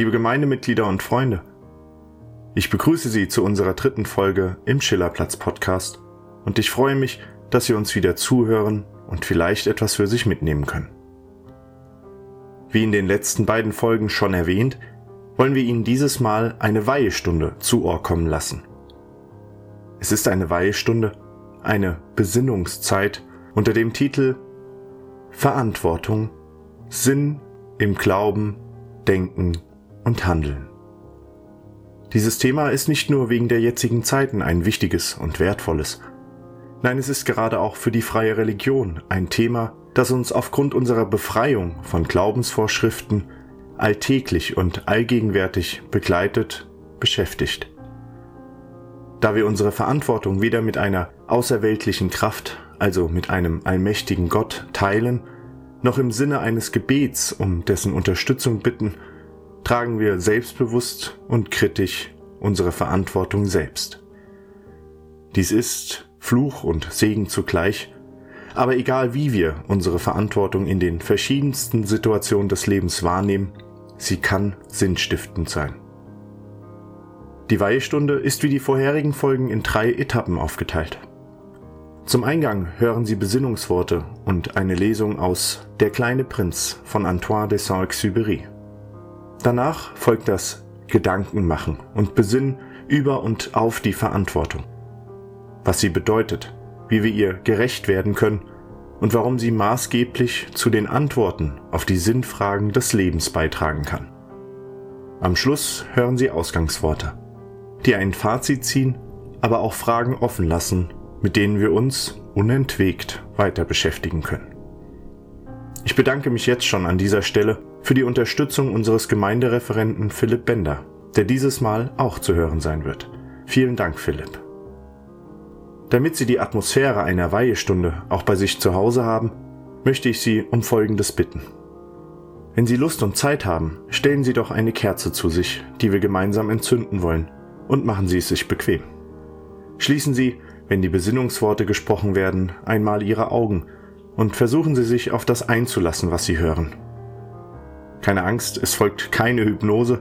liebe Gemeindemitglieder und Freunde. Ich begrüße Sie zu unserer dritten Folge im Schillerplatz Podcast und ich freue mich, dass Sie uns wieder zuhören und vielleicht etwas für sich mitnehmen können. Wie in den letzten beiden Folgen schon erwähnt, wollen wir Ihnen dieses Mal eine Weihestunde zu Ohr kommen lassen. Es ist eine Weihestunde, eine Besinnungszeit unter dem Titel Verantwortung, Sinn im Glauben, Denken und Handeln. Dieses Thema ist nicht nur wegen der jetzigen Zeiten ein wichtiges und wertvolles. Nein, es ist gerade auch für die freie Religion ein Thema, das uns aufgrund unserer Befreiung von Glaubensvorschriften alltäglich und allgegenwärtig begleitet, beschäftigt. Da wir unsere Verantwortung weder mit einer außerweltlichen Kraft, also mit einem allmächtigen Gott, teilen, noch im Sinne eines Gebets um dessen Unterstützung bitten, tragen wir selbstbewusst und kritisch unsere Verantwortung selbst. Dies ist Fluch und Segen zugleich, aber egal wie wir unsere Verantwortung in den verschiedensten Situationen des Lebens wahrnehmen, sie kann sinnstiftend sein. Die Weihestunde ist wie die vorherigen Folgen in drei Etappen aufgeteilt. Zum Eingang hören Sie Besinnungsworte und eine Lesung aus Der kleine Prinz von Antoine de Saint-Exupéry. Danach folgt das Gedankenmachen und Besinnen über und auf die Verantwortung. Was sie bedeutet, wie wir ihr gerecht werden können und warum sie maßgeblich zu den Antworten auf die Sinnfragen des Lebens beitragen kann. Am Schluss hören Sie Ausgangsworte, die ein Fazit ziehen, aber auch Fragen offen lassen, mit denen wir uns unentwegt weiter beschäftigen können. Ich bedanke mich jetzt schon an dieser Stelle für die Unterstützung unseres Gemeindereferenten Philipp Bender, der dieses Mal auch zu hören sein wird. Vielen Dank, Philipp. Damit Sie die Atmosphäre einer Weihestunde auch bei sich zu Hause haben, möchte ich Sie um Folgendes bitten. Wenn Sie Lust und Zeit haben, stellen Sie doch eine Kerze zu sich, die wir gemeinsam entzünden wollen, und machen Sie es sich bequem. Schließen Sie, wenn die Besinnungsworte gesprochen werden, einmal Ihre Augen und versuchen Sie sich auf das einzulassen, was Sie hören. Keine Angst, es folgt keine Hypnose,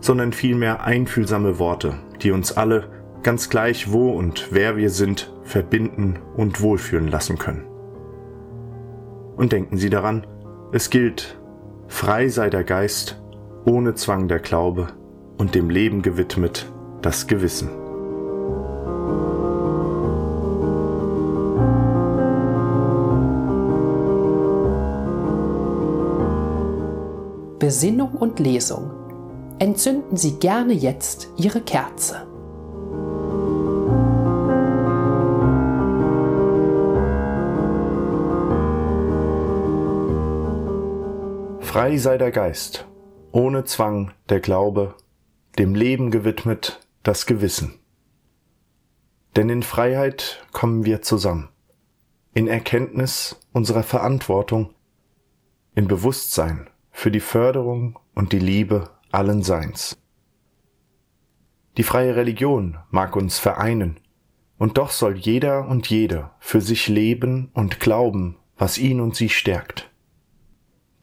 sondern vielmehr einfühlsame Worte, die uns alle, ganz gleich wo und wer wir sind, verbinden und wohlfühlen lassen können. Und denken Sie daran, es gilt, frei sei der Geist, ohne Zwang der Glaube und dem Leben gewidmet das Gewissen. Besinnung und Lesung. Entzünden Sie gerne jetzt Ihre Kerze. Frei sei der Geist, ohne Zwang der Glaube, dem Leben gewidmet das Gewissen. Denn in Freiheit kommen wir zusammen, in Erkenntnis unserer Verantwortung, in Bewusstsein für die Förderung und die Liebe allen Seins. Die freie Religion mag uns vereinen, und doch soll jeder und jede für sich leben und glauben, was ihn und sie stärkt.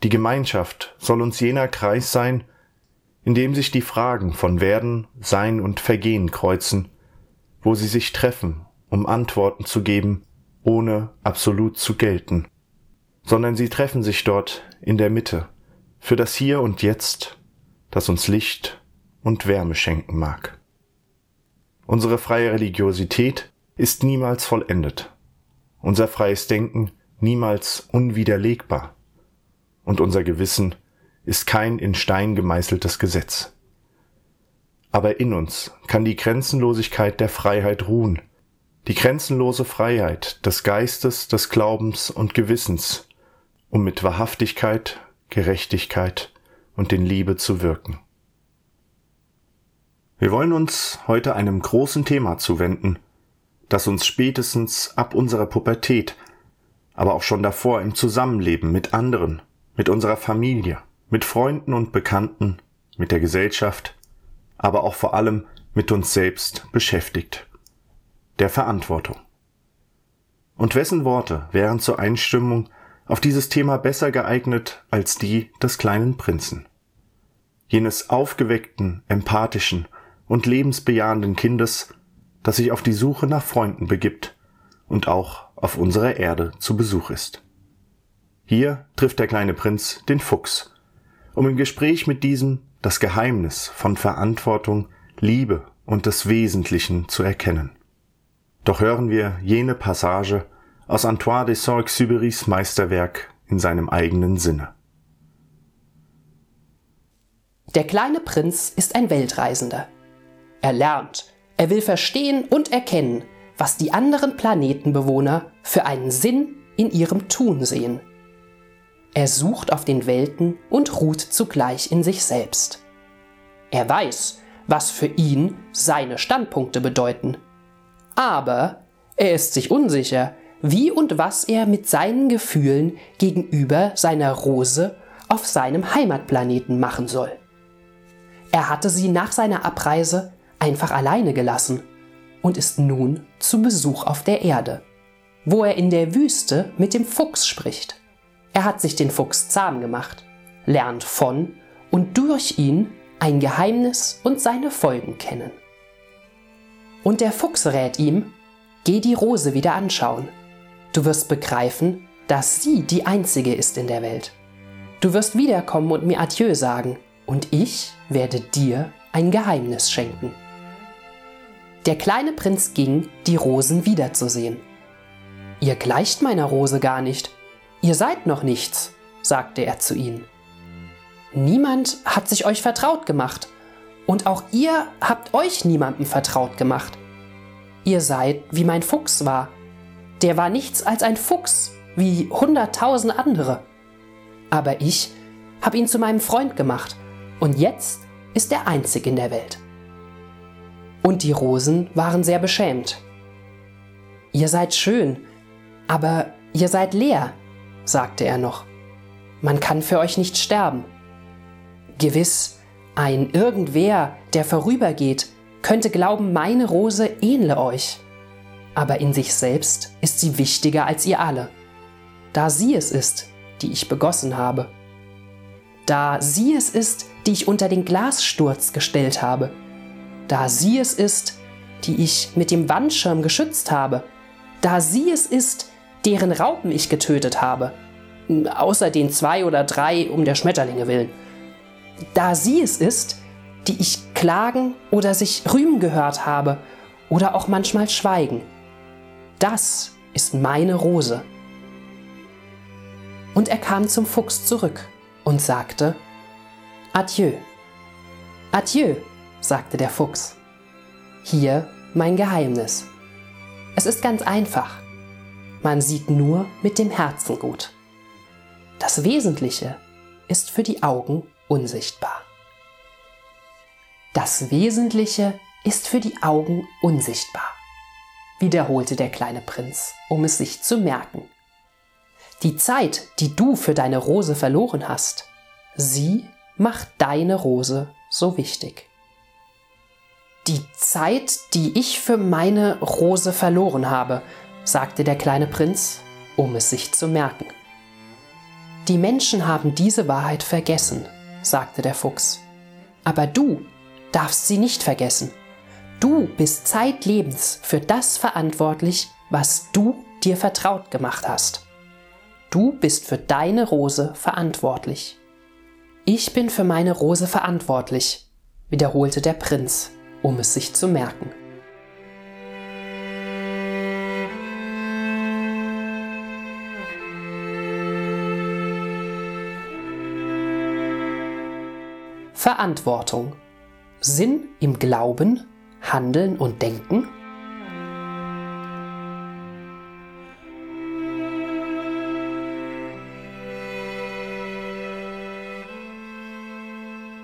Die Gemeinschaft soll uns jener Kreis sein, in dem sich die Fragen von Werden, Sein und Vergehen kreuzen, wo sie sich treffen, um Antworten zu geben, ohne absolut zu gelten, sondern sie treffen sich dort in der Mitte, für das Hier und Jetzt, das uns Licht und Wärme schenken mag. Unsere freie Religiosität ist niemals vollendet, unser freies Denken niemals unwiderlegbar und unser Gewissen ist kein in Stein gemeißeltes Gesetz. Aber in uns kann die Grenzenlosigkeit der Freiheit ruhen, die grenzenlose Freiheit des Geistes, des Glaubens und Gewissens, um mit Wahrhaftigkeit Gerechtigkeit und in Liebe zu wirken. Wir wollen uns heute einem großen Thema zuwenden, das uns spätestens ab unserer Pubertät, aber auch schon davor im Zusammenleben mit anderen, mit unserer Familie, mit Freunden und Bekannten, mit der Gesellschaft, aber auch vor allem mit uns selbst beschäftigt. Der Verantwortung. Und wessen Worte wären zur Einstimmung auf dieses Thema besser geeignet als die des kleinen Prinzen. jenes aufgeweckten, empathischen und lebensbejahenden Kindes, das sich auf die Suche nach Freunden begibt und auch auf unserer Erde zu Besuch ist. Hier trifft der kleine Prinz den Fuchs, um im Gespräch mit diesem das Geheimnis von Verantwortung, Liebe und des Wesentlichen zu erkennen. Doch hören wir jene Passage aus Antoine de Saint-Exupérys Meisterwerk in seinem eigenen Sinne. Der kleine Prinz ist ein Weltreisender. Er lernt, er will verstehen und erkennen, was die anderen Planetenbewohner für einen Sinn in ihrem Tun sehen. Er sucht auf den Welten und ruht zugleich in sich selbst. Er weiß, was für ihn seine Standpunkte bedeuten. Aber er ist sich unsicher, wie und was er mit seinen Gefühlen gegenüber seiner Rose auf seinem Heimatplaneten machen soll. Er hatte sie nach seiner Abreise einfach alleine gelassen und ist nun zu Besuch auf der Erde, wo er in der Wüste mit dem Fuchs spricht. Er hat sich den Fuchs zahm gemacht, lernt von und durch ihn ein Geheimnis und seine Folgen kennen. Und der Fuchs rät ihm, geh die Rose wieder anschauen. Du wirst begreifen, dass sie die einzige ist in der Welt. Du wirst wiederkommen und mir Adieu sagen und ich werde dir ein Geheimnis schenken. Der kleine Prinz ging, die Rosen wiederzusehen. Ihr gleicht meiner Rose gar nicht. Ihr seid noch nichts, sagte er zu ihnen. Niemand hat sich euch vertraut gemacht, und auch ihr habt euch niemandem vertraut gemacht. Ihr seid wie mein Fuchs war. Der war nichts als ein Fuchs, wie hunderttausend andere. Aber ich habe ihn zu meinem Freund gemacht und jetzt ist er einzig in der Welt. Und die Rosen waren sehr beschämt. Ihr seid schön, aber ihr seid leer, sagte er noch. Man kann für euch nicht sterben. Gewiss, ein irgendwer, der vorübergeht, könnte glauben, meine Rose ähnle euch. Aber in sich selbst ist sie wichtiger als ihr alle, da sie es ist, die ich begossen habe. Da sie es ist, die ich unter den Glassturz gestellt habe, da sie es ist, die ich mit dem Wandschirm geschützt habe, da sie es ist, deren Raupen ich getötet habe, außer den zwei oder drei um der Schmetterlinge willen, da sie es ist, die ich klagen oder sich rühmen gehört habe. Oder auch manchmal schweigen. Das ist meine Rose. Und er kam zum Fuchs zurück und sagte Adieu. Adieu, sagte der Fuchs. Hier mein Geheimnis. Es ist ganz einfach. Man sieht nur mit dem Herzen gut. Das Wesentliche ist für die Augen unsichtbar. Das Wesentliche ist für die Augen unsichtbar, wiederholte der kleine Prinz, um es sich zu merken. Die Zeit, die du für deine Rose verloren hast, sie macht deine Rose so wichtig. Die Zeit, die ich für meine Rose verloren habe, sagte der kleine Prinz, um es sich zu merken. Die Menschen haben diese Wahrheit vergessen, sagte der Fuchs. Aber du darfst sie nicht vergessen. Du bist zeitlebens für das verantwortlich, was du dir vertraut gemacht hast. Du bist für deine Rose verantwortlich. Ich bin für meine Rose verantwortlich, wiederholte der Prinz, um es sich zu merken. Verantwortung. Sinn im Glauben, Handeln und Denken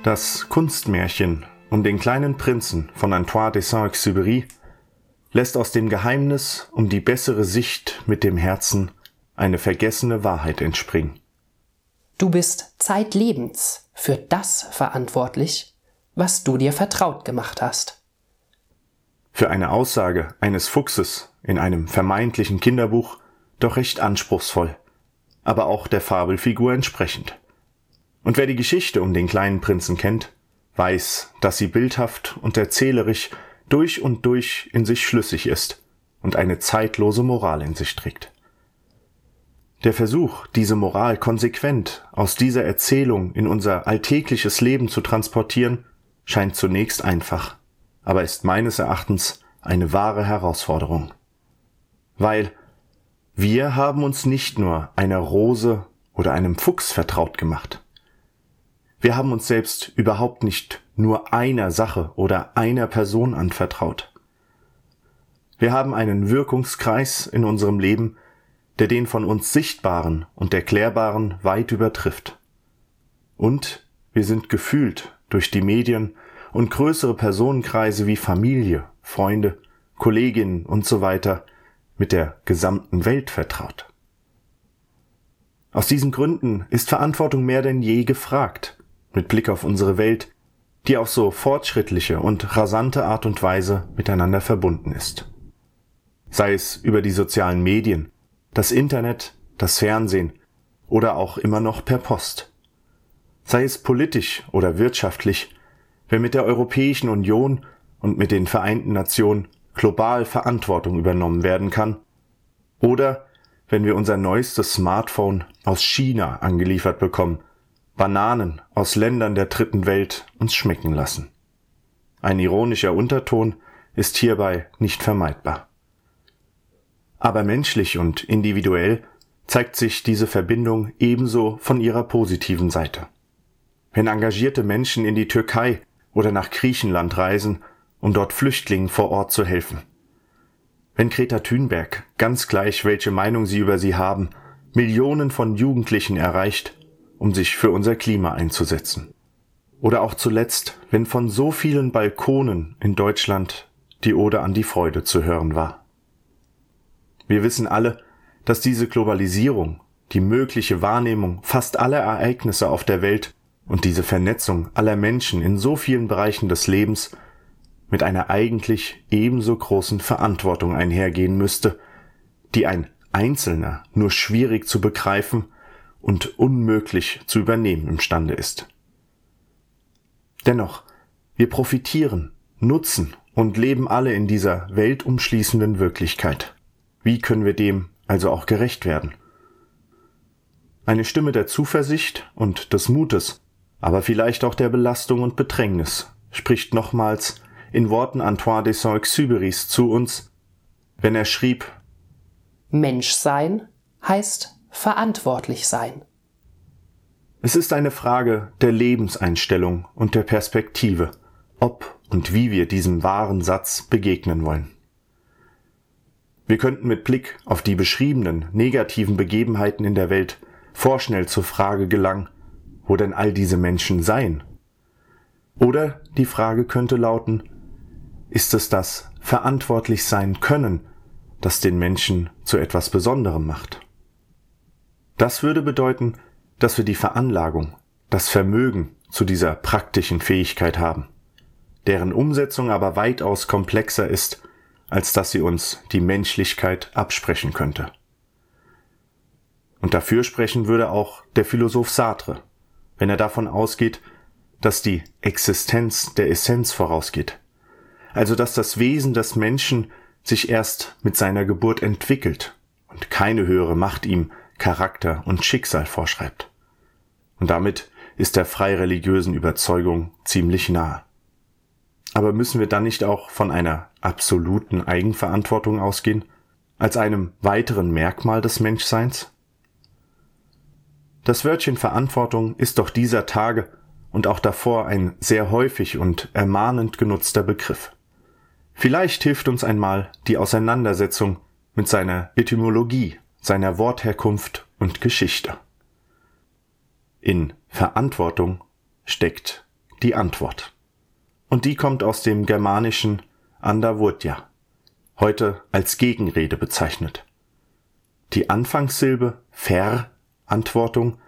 Das Kunstmärchen um den kleinen Prinzen von Antoine de Saint-Exupéry lässt aus dem Geheimnis um die bessere Sicht mit dem Herzen eine vergessene Wahrheit entspringen. Du bist zeitlebens für das verantwortlich, was du dir vertraut gemacht hast. Für eine Aussage eines Fuchses in einem vermeintlichen Kinderbuch doch recht anspruchsvoll, aber auch der Fabelfigur entsprechend. Und wer die Geschichte um den kleinen Prinzen kennt, weiß, dass sie bildhaft und erzählerisch durch und durch in sich schlüssig ist und eine zeitlose Moral in sich trägt. Der Versuch, diese Moral konsequent aus dieser Erzählung in unser alltägliches Leben zu transportieren, scheint zunächst einfach, aber ist meines Erachtens eine wahre Herausforderung. Weil wir haben uns nicht nur einer Rose oder einem Fuchs vertraut gemacht. Wir haben uns selbst überhaupt nicht nur einer Sache oder einer Person anvertraut. Wir haben einen Wirkungskreis in unserem Leben, der den von uns Sichtbaren und Erklärbaren weit übertrifft. Und wir sind gefühlt durch die Medien und größere Personenkreise wie Familie, Freunde, Kolleginnen und so weiter mit der gesamten Welt vertraut. Aus diesen Gründen ist Verantwortung mehr denn je gefragt, mit Blick auf unsere Welt, die auf so fortschrittliche und rasante Art und Weise miteinander verbunden ist. Sei es über die sozialen Medien, das Internet, das Fernsehen oder auch immer noch per Post. Sei es politisch oder wirtschaftlich, wenn mit der Europäischen Union und mit den Vereinten Nationen global Verantwortung übernommen werden kann, oder wenn wir unser neuestes Smartphone aus China angeliefert bekommen, Bananen aus Ländern der dritten Welt uns schmecken lassen. Ein ironischer Unterton ist hierbei nicht vermeidbar. Aber menschlich und individuell zeigt sich diese Verbindung ebenso von ihrer positiven Seite. Wenn engagierte Menschen in die Türkei oder nach Griechenland reisen, um dort Flüchtlingen vor Ort zu helfen. Wenn Greta Thunberg, ganz gleich welche Meinung sie über sie haben, Millionen von Jugendlichen erreicht, um sich für unser Klima einzusetzen. Oder auch zuletzt, wenn von so vielen Balkonen in Deutschland die Ode an die Freude zu hören war. Wir wissen alle, dass diese Globalisierung, die mögliche Wahrnehmung fast aller Ereignisse auf der Welt und diese Vernetzung aller Menschen in so vielen Bereichen des Lebens mit einer eigentlich ebenso großen Verantwortung einhergehen müsste, die ein Einzelner nur schwierig zu begreifen und unmöglich zu übernehmen imstande ist. Dennoch, wir profitieren, nutzen und leben alle in dieser weltumschließenden Wirklichkeit. Wie können wir dem also auch gerecht werden? Eine Stimme der Zuversicht und des Mutes, aber vielleicht auch der Belastung und Bedrängnis spricht nochmals in Worten Antoine de Saint-Exupérys zu uns, wenn er schrieb Menschsein heißt verantwortlich sein. Es ist eine Frage der Lebenseinstellung und der Perspektive, ob und wie wir diesem wahren Satz begegnen wollen. Wir könnten mit Blick auf die beschriebenen negativen Begebenheiten in der Welt vorschnell zur Frage gelangen, wo denn all diese Menschen seien? Oder die Frage könnte lauten, ist es das verantwortlich sein können, das den Menschen zu etwas Besonderem macht? Das würde bedeuten, dass wir die Veranlagung, das Vermögen zu dieser praktischen Fähigkeit haben, deren Umsetzung aber weitaus komplexer ist, als dass sie uns die Menschlichkeit absprechen könnte. Und dafür sprechen würde auch der Philosoph Sartre, wenn er davon ausgeht, dass die Existenz der Essenz vorausgeht, also dass das Wesen des Menschen sich erst mit seiner Geburt entwickelt und keine höhere Macht ihm Charakter und Schicksal vorschreibt. Und damit ist der frei religiösen Überzeugung ziemlich nahe. Aber müssen wir dann nicht auch von einer absoluten Eigenverantwortung ausgehen, als einem weiteren Merkmal des Menschseins? Das Wörtchen Verantwortung ist doch dieser Tage und auch davor ein sehr häufig und ermahnend genutzter Begriff. Vielleicht hilft uns einmal die Auseinandersetzung mit seiner Etymologie, seiner Wortherkunft und Geschichte. In Verantwortung steckt die Antwort. Und die kommt aus dem germanischen Andavurtja, heute als Gegenrede bezeichnet. Die Anfangssilbe Verantwortung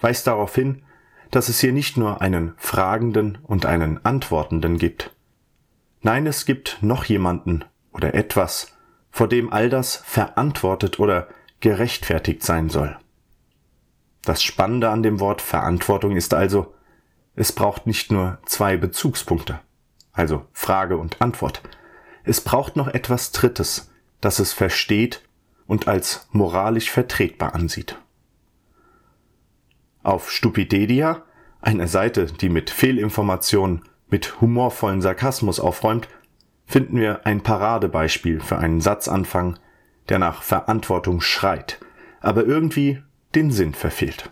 weist darauf hin, dass es hier nicht nur einen Fragenden und einen Antwortenden gibt, Nein, es gibt noch jemanden oder etwas, vor dem all das verantwortet oder gerechtfertigt sein soll. Das Spannende an dem Wort Verantwortung ist also, es braucht nicht nur zwei Bezugspunkte, also Frage und Antwort. Es braucht noch etwas Drittes, das es versteht und als moralisch vertretbar ansieht. Auf Stupidedia, einer Seite, die mit Fehlinformationen mit humorvollen Sarkasmus aufräumt, finden wir ein Paradebeispiel für einen Satzanfang, der nach Verantwortung schreit, aber irgendwie den Sinn verfehlt.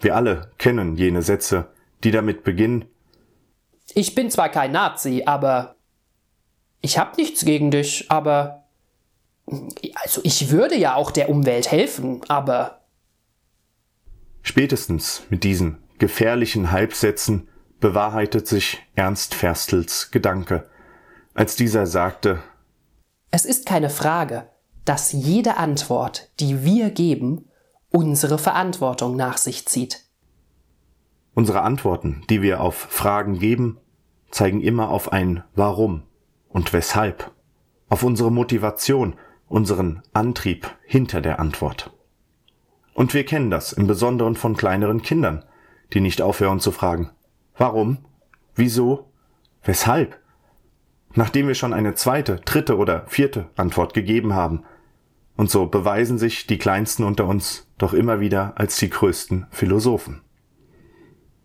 Wir alle kennen jene Sätze, die damit beginnen Ich bin zwar kein Nazi, aber ich hab nichts gegen dich, aber also ich würde ja auch der Umwelt helfen, aber Spätestens mit diesen gefährlichen Halbsätzen bewahrheitet sich Ernst Ferstels Gedanke, als dieser sagte Es ist keine Frage, dass jede Antwort, die wir geben, unsere Verantwortung nach sich zieht. Unsere Antworten, die wir auf Fragen geben, zeigen immer auf ein Warum und weshalb, auf unsere Motivation, unseren Antrieb hinter der Antwort. Und wir kennen das im Besonderen von kleineren Kindern, die nicht aufhören zu fragen, warum, wieso, weshalb. Nachdem wir schon eine zweite, dritte oder vierte Antwort gegeben haben, und so beweisen sich die Kleinsten unter uns doch immer wieder als die größten Philosophen.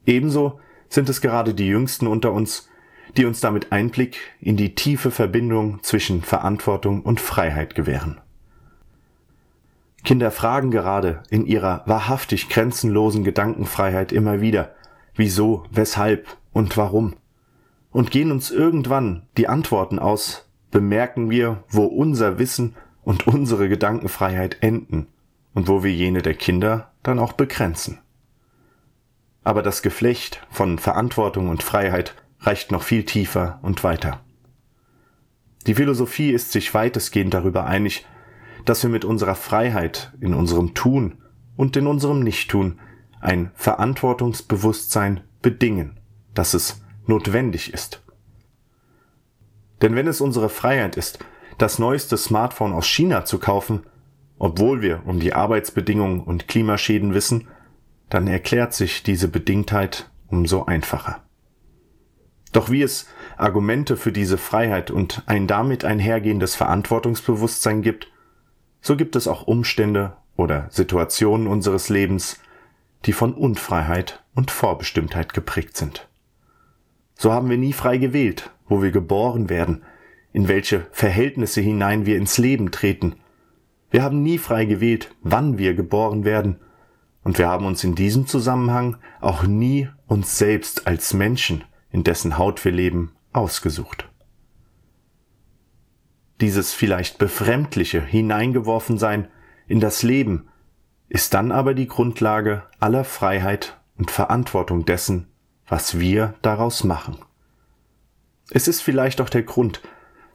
Ebenso sind es gerade die Jüngsten unter uns, die uns damit Einblick in die tiefe Verbindung zwischen Verantwortung und Freiheit gewähren. Kinder fragen gerade in ihrer wahrhaftig grenzenlosen Gedankenfreiheit immer wieder, wieso, weshalb und warum. Und gehen uns irgendwann die Antworten aus, bemerken wir, wo unser Wissen und unsere Gedankenfreiheit enden und wo wir jene der Kinder dann auch begrenzen. Aber das Geflecht von Verantwortung und Freiheit reicht noch viel tiefer und weiter. Die Philosophie ist sich weitestgehend darüber einig, dass wir mit unserer Freiheit in unserem Tun und in unserem Nichttun ein Verantwortungsbewusstsein bedingen, dass es notwendig ist. Denn wenn es unsere Freiheit ist, das neueste Smartphone aus China zu kaufen, obwohl wir um die Arbeitsbedingungen und Klimaschäden wissen, dann erklärt sich diese Bedingtheit umso einfacher. Doch wie es Argumente für diese Freiheit und ein damit einhergehendes Verantwortungsbewusstsein gibt, so gibt es auch Umstände oder Situationen unseres Lebens, die von Unfreiheit und Vorbestimmtheit geprägt sind. So haben wir nie frei gewählt, wo wir geboren werden, in welche Verhältnisse hinein wir ins Leben treten. Wir haben nie frei gewählt, wann wir geboren werden, und wir haben uns in diesem Zusammenhang auch nie uns selbst als Menschen, in dessen Haut wir leben, ausgesucht dieses vielleicht befremdliche Hineingeworfensein in das Leben, ist dann aber die Grundlage aller Freiheit und Verantwortung dessen, was wir daraus machen. Es ist vielleicht auch der Grund,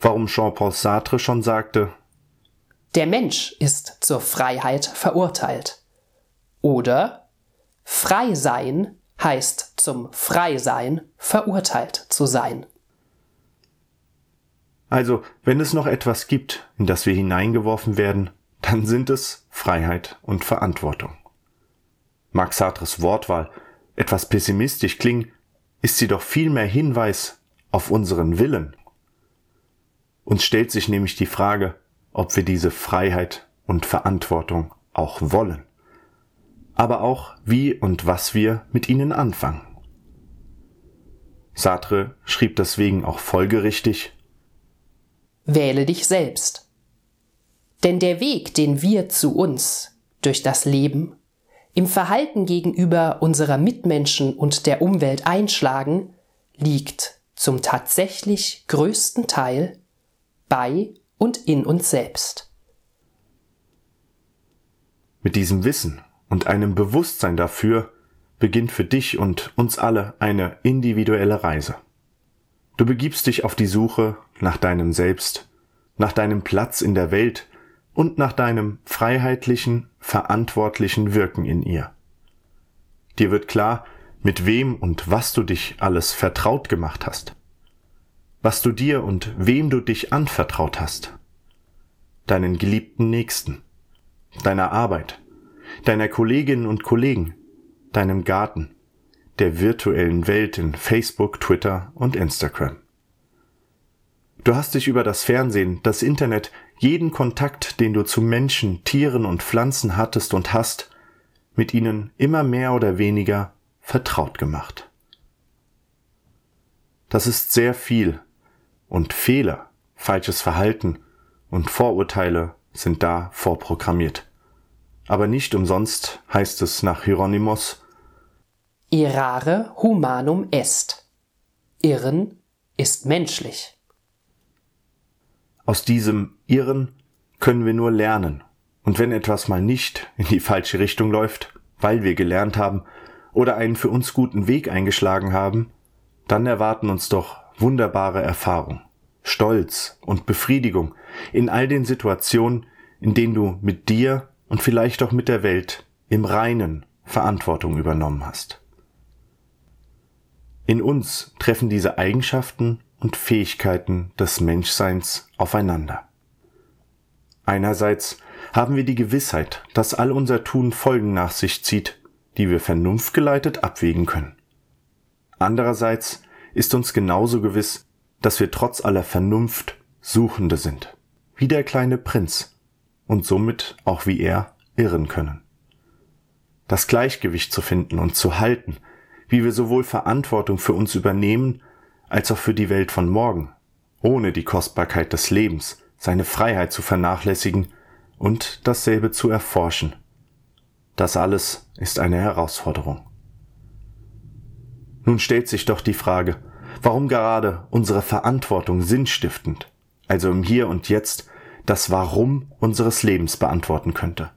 warum Jean-Paul Sartre schon sagte, Der Mensch ist zur Freiheit verurteilt. Oder Frei sein heißt zum Freisein verurteilt zu sein. Also, wenn es noch etwas gibt, in das wir hineingeworfen werden, dann sind es Freiheit und Verantwortung. Mag Sartres Wortwahl etwas pessimistisch klingen, ist sie doch vielmehr Hinweis auf unseren Willen. Uns stellt sich nämlich die Frage, ob wir diese Freiheit und Verantwortung auch wollen. Aber auch, wie und was wir mit ihnen anfangen. Sartre schrieb deswegen auch folgerichtig, Wähle dich selbst. Denn der Weg, den wir zu uns durch das Leben im Verhalten gegenüber unserer Mitmenschen und der Umwelt einschlagen, liegt zum tatsächlich größten Teil bei und in uns selbst. Mit diesem Wissen und einem Bewusstsein dafür beginnt für dich und uns alle eine individuelle Reise. Du begibst dich auf die Suche nach deinem Selbst, nach deinem Platz in der Welt und nach deinem freiheitlichen, verantwortlichen Wirken in ihr. Dir wird klar, mit wem und was du dich alles vertraut gemacht hast, was du dir und wem du dich anvertraut hast, deinen geliebten Nächsten, deiner Arbeit, deiner Kolleginnen und Kollegen, deinem Garten, der virtuellen Welt in Facebook, Twitter und Instagram. Du hast dich über das Fernsehen, das Internet, jeden Kontakt, den du zu Menschen, Tieren und Pflanzen hattest und hast, mit ihnen immer mehr oder weniger vertraut gemacht. Das ist sehr viel und Fehler, falsches Verhalten und Vorurteile sind da vorprogrammiert. Aber nicht umsonst heißt es nach Hieronymus Irare humanum est. Irren ist menschlich. Aus diesem Irren können wir nur lernen. Und wenn etwas mal nicht in die falsche Richtung läuft, weil wir gelernt haben oder einen für uns guten Weg eingeschlagen haben, dann erwarten uns doch wunderbare Erfahrungen, Stolz und Befriedigung in all den Situationen, in denen du mit dir und vielleicht auch mit der Welt im Reinen Verantwortung übernommen hast. In uns treffen diese Eigenschaften und Fähigkeiten des Menschseins aufeinander. Einerseits haben wir die Gewissheit, dass all unser Tun Folgen nach sich zieht, die wir vernunftgeleitet abwägen können. Andererseits ist uns genauso gewiss, dass wir trotz aller Vernunft Suchende sind, wie der kleine Prinz, und somit auch wie er irren können. Das Gleichgewicht zu finden und zu halten, wie wir sowohl Verantwortung für uns übernehmen, als auch für die Welt von morgen, ohne die Kostbarkeit des Lebens, seine Freiheit zu vernachlässigen und dasselbe zu erforschen. Das alles ist eine Herausforderung. Nun stellt sich doch die Frage, warum gerade unsere Verantwortung sinnstiftend, also im Hier und Jetzt, das Warum unseres Lebens beantworten könnte.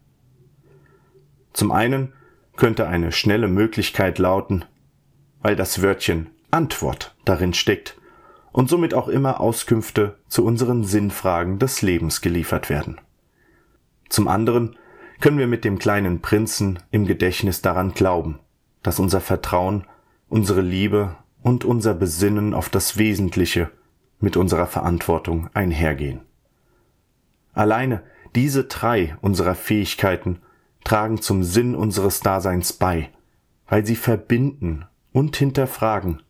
Zum einen könnte eine schnelle Möglichkeit lauten, weil das Wörtchen Antwort darin steckt und somit auch immer Auskünfte zu unseren Sinnfragen des Lebens geliefert werden. Zum anderen können wir mit dem kleinen Prinzen im Gedächtnis daran glauben, dass unser Vertrauen, unsere Liebe und unser Besinnen auf das Wesentliche mit unserer Verantwortung einhergehen. Alleine diese drei unserer Fähigkeiten tragen zum Sinn unseres Daseins bei, weil sie verbinden und hinterfragen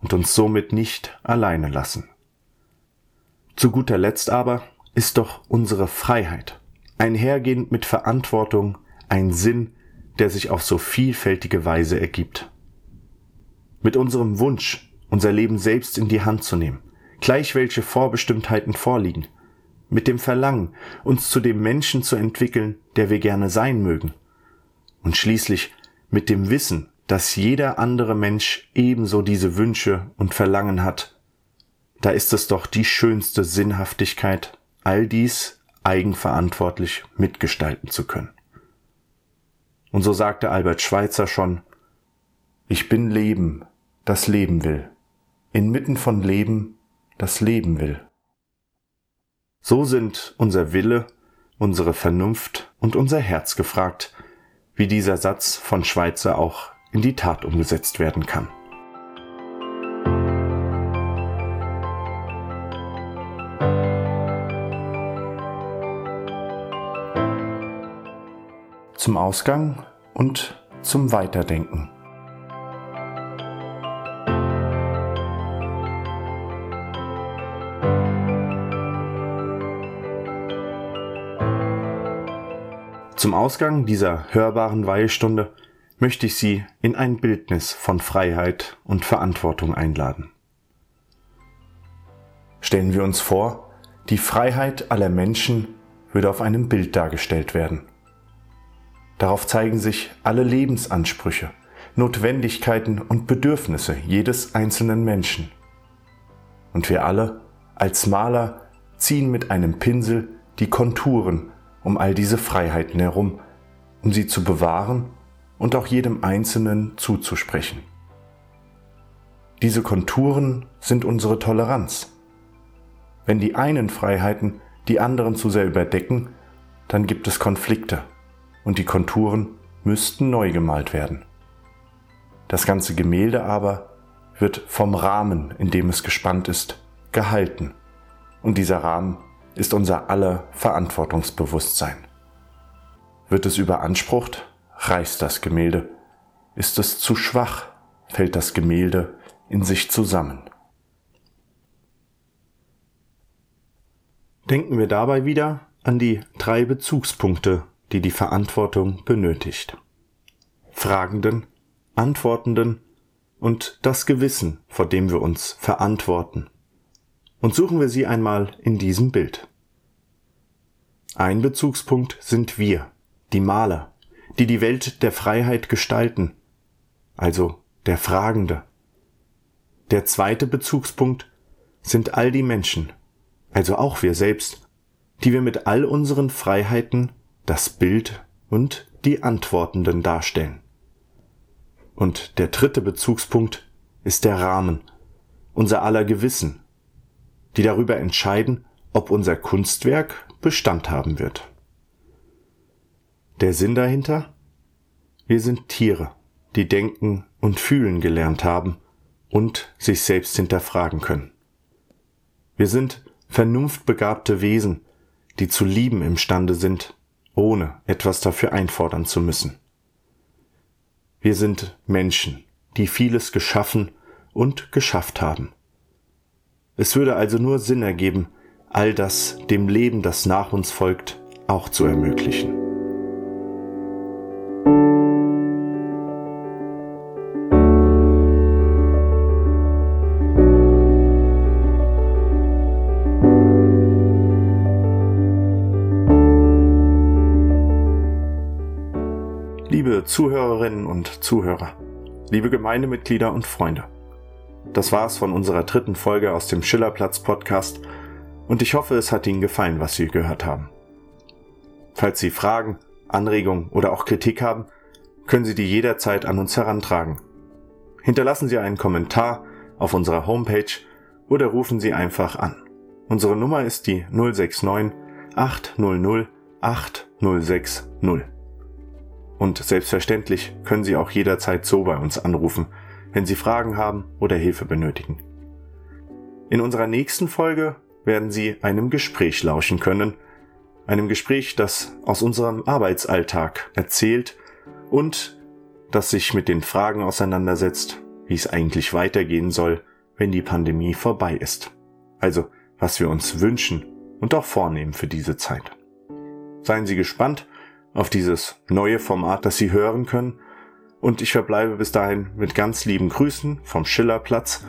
und uns somit nicht alleine lassen. Zu guter Letzt aber ist doch unsere Freiheit, einhergehend mit Verantwortung, ein Sinn, der sich auf so vielfältige Weise ergibt. Mit unserem Wunsch, unser Leben selbst in die Hand zu nehmen, gleich welche Vorbestimmtheiten vorliegen, mit dem Verlangen, uns zu dem Menschen zu entwickeln, der wir gerne sein mögen, und schließlich mit dem Wissen, dass jeder andere Mensch ebenso diese Wünsche und Verlangen hat, da ist es doch die schönste Sinnhaftigkeit, all dies eigenverantwortlich mitgestalten zu können. Und so sagte Albert Schweitzer schon, ich bin Leben, das Leben will, inmitten von Leben, das Leben will. So sind unser Wille, unsere Vernunft und unser Herz gefragt, wie dieser Satz von Schweitzer auch in die Tat umgesetzt werden kann. Zum Ausgang und zum Weiterdenken. Zum Ausgang dieser hörbaren Weihestunde möchte ich Sie in ein Bildnis von Freiheit und Verantwortung einladen. Stellen wir uns vor, die Freiheit aller Menschen würde auf einem Bild dargestellt werden. Darauf zeigen sich alle Lebensansprüche, Notwendigkeiten und Bedürfnisse jedes einzelnen Menschen. Und wir alle als Maler ziehen mit einem Pinsel die Konturen um all diese Freiheiten herum, um sie zu bewahren und auch jedem Einzelnen zuzusprechen. Diese Konturen sind unsere Toleranz. Wenn die einen Freiheiten die anderen zu sehr überdecken, dann gibt es Konflikte und die Konturen müssten neu gemalt werden. Das ganze Gemälde aber wird vom Rahmen, in dem es gespannt ist, gehalten. Und dieser Rahmen ist unser aller Verantwortungsbewusstsein. Wird es überansprucht, reißt das Gemälde. Ist es zu schwach, fällt das Gemälde in sich zusammen. Denken wir dabei wieder an die drei Bezugspunkte, die die Verantwortung benötigt. Fragenden, Antwortenden und das Gewissen, vor dem wir uns verantworten. Und suchen wir sie einmal in diesem Bild. Ein Bezugspunkt sind wir, die Maler, die die Welt der Freiheit gestalten, also der Fragende. Der zweite Bezugspunkt sind all die Menschen, also auch wir selbst, die wir mit all unseren Freiheiten das Bild und die Antwortenden darstellen. Und der dritte Bezugspunkt ist der Rahmen, unser aller Gewissen, die darüber entscheiden, ob unser Kunstwerk Bestand haben wird. Der Sinn dahinter? Wir sind Tiere, die denken und fühlen gelernt haben und sich selbst hinterfragen können. Wir sind vernunftbegabte Wesen, die zu lieben imstande sind, ohne etwas dafür einfordern zu müssen. Wir sind Menschen, die vieles geschaffen und geschafft haben. Es würde also nur Sinn ergeben, all das dem Leben, das nach uns folgt, auch zu ermöglichen. Zuhörerinnen und Zuhörer, liebe Gemeindemitglieder und Freunde, das war's von unserer dritten Folge aus dem Schillerplatz Podcast und ich hoffe, es hat Ihnen gefallen, was Sie gehört haben. Falls Sie Fragen, Anregungen oder auch Kritik haben, können Sie die jederzeit an uns herantragen. Hinterlassen Sie einen Kommentar auf unserer Homepage oder rufen Sie einfach an. Unsere Nummer ist die 069 800 8060. Und selbstverständlich können Sie auch jederzeit so bei uns anrufen, wenn Sie Fragen haben oder Hilfe benötigen. In unserer nächsten Folge werden Sie einem Gespräch lauschen können, einem Gespräch, das aus unserem Arbeitsalltag erzählt und das sich mit den Fragen auseinandersetzt, wie es eigentlich weitergehen soll, wenn die Pandemie vorbei ist. Also, was wir uns wünschen und auch vornehmen für diese Zeit. Seien Sie gespannt auf dieses neue Format, das Sie hören können. Und ich verbleibe bis dahin mit ganz lieben Grüßen vom Schillerplatz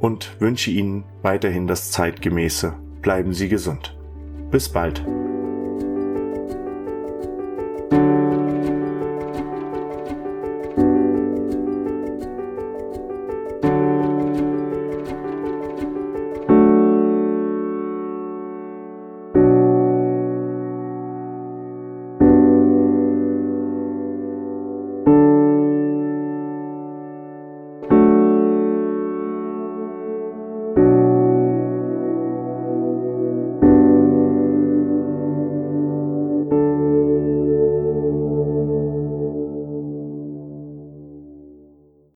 und wünsche Ihnen weiterhin das zeitgemäße. Bleiben Sie gesund. Bis bald.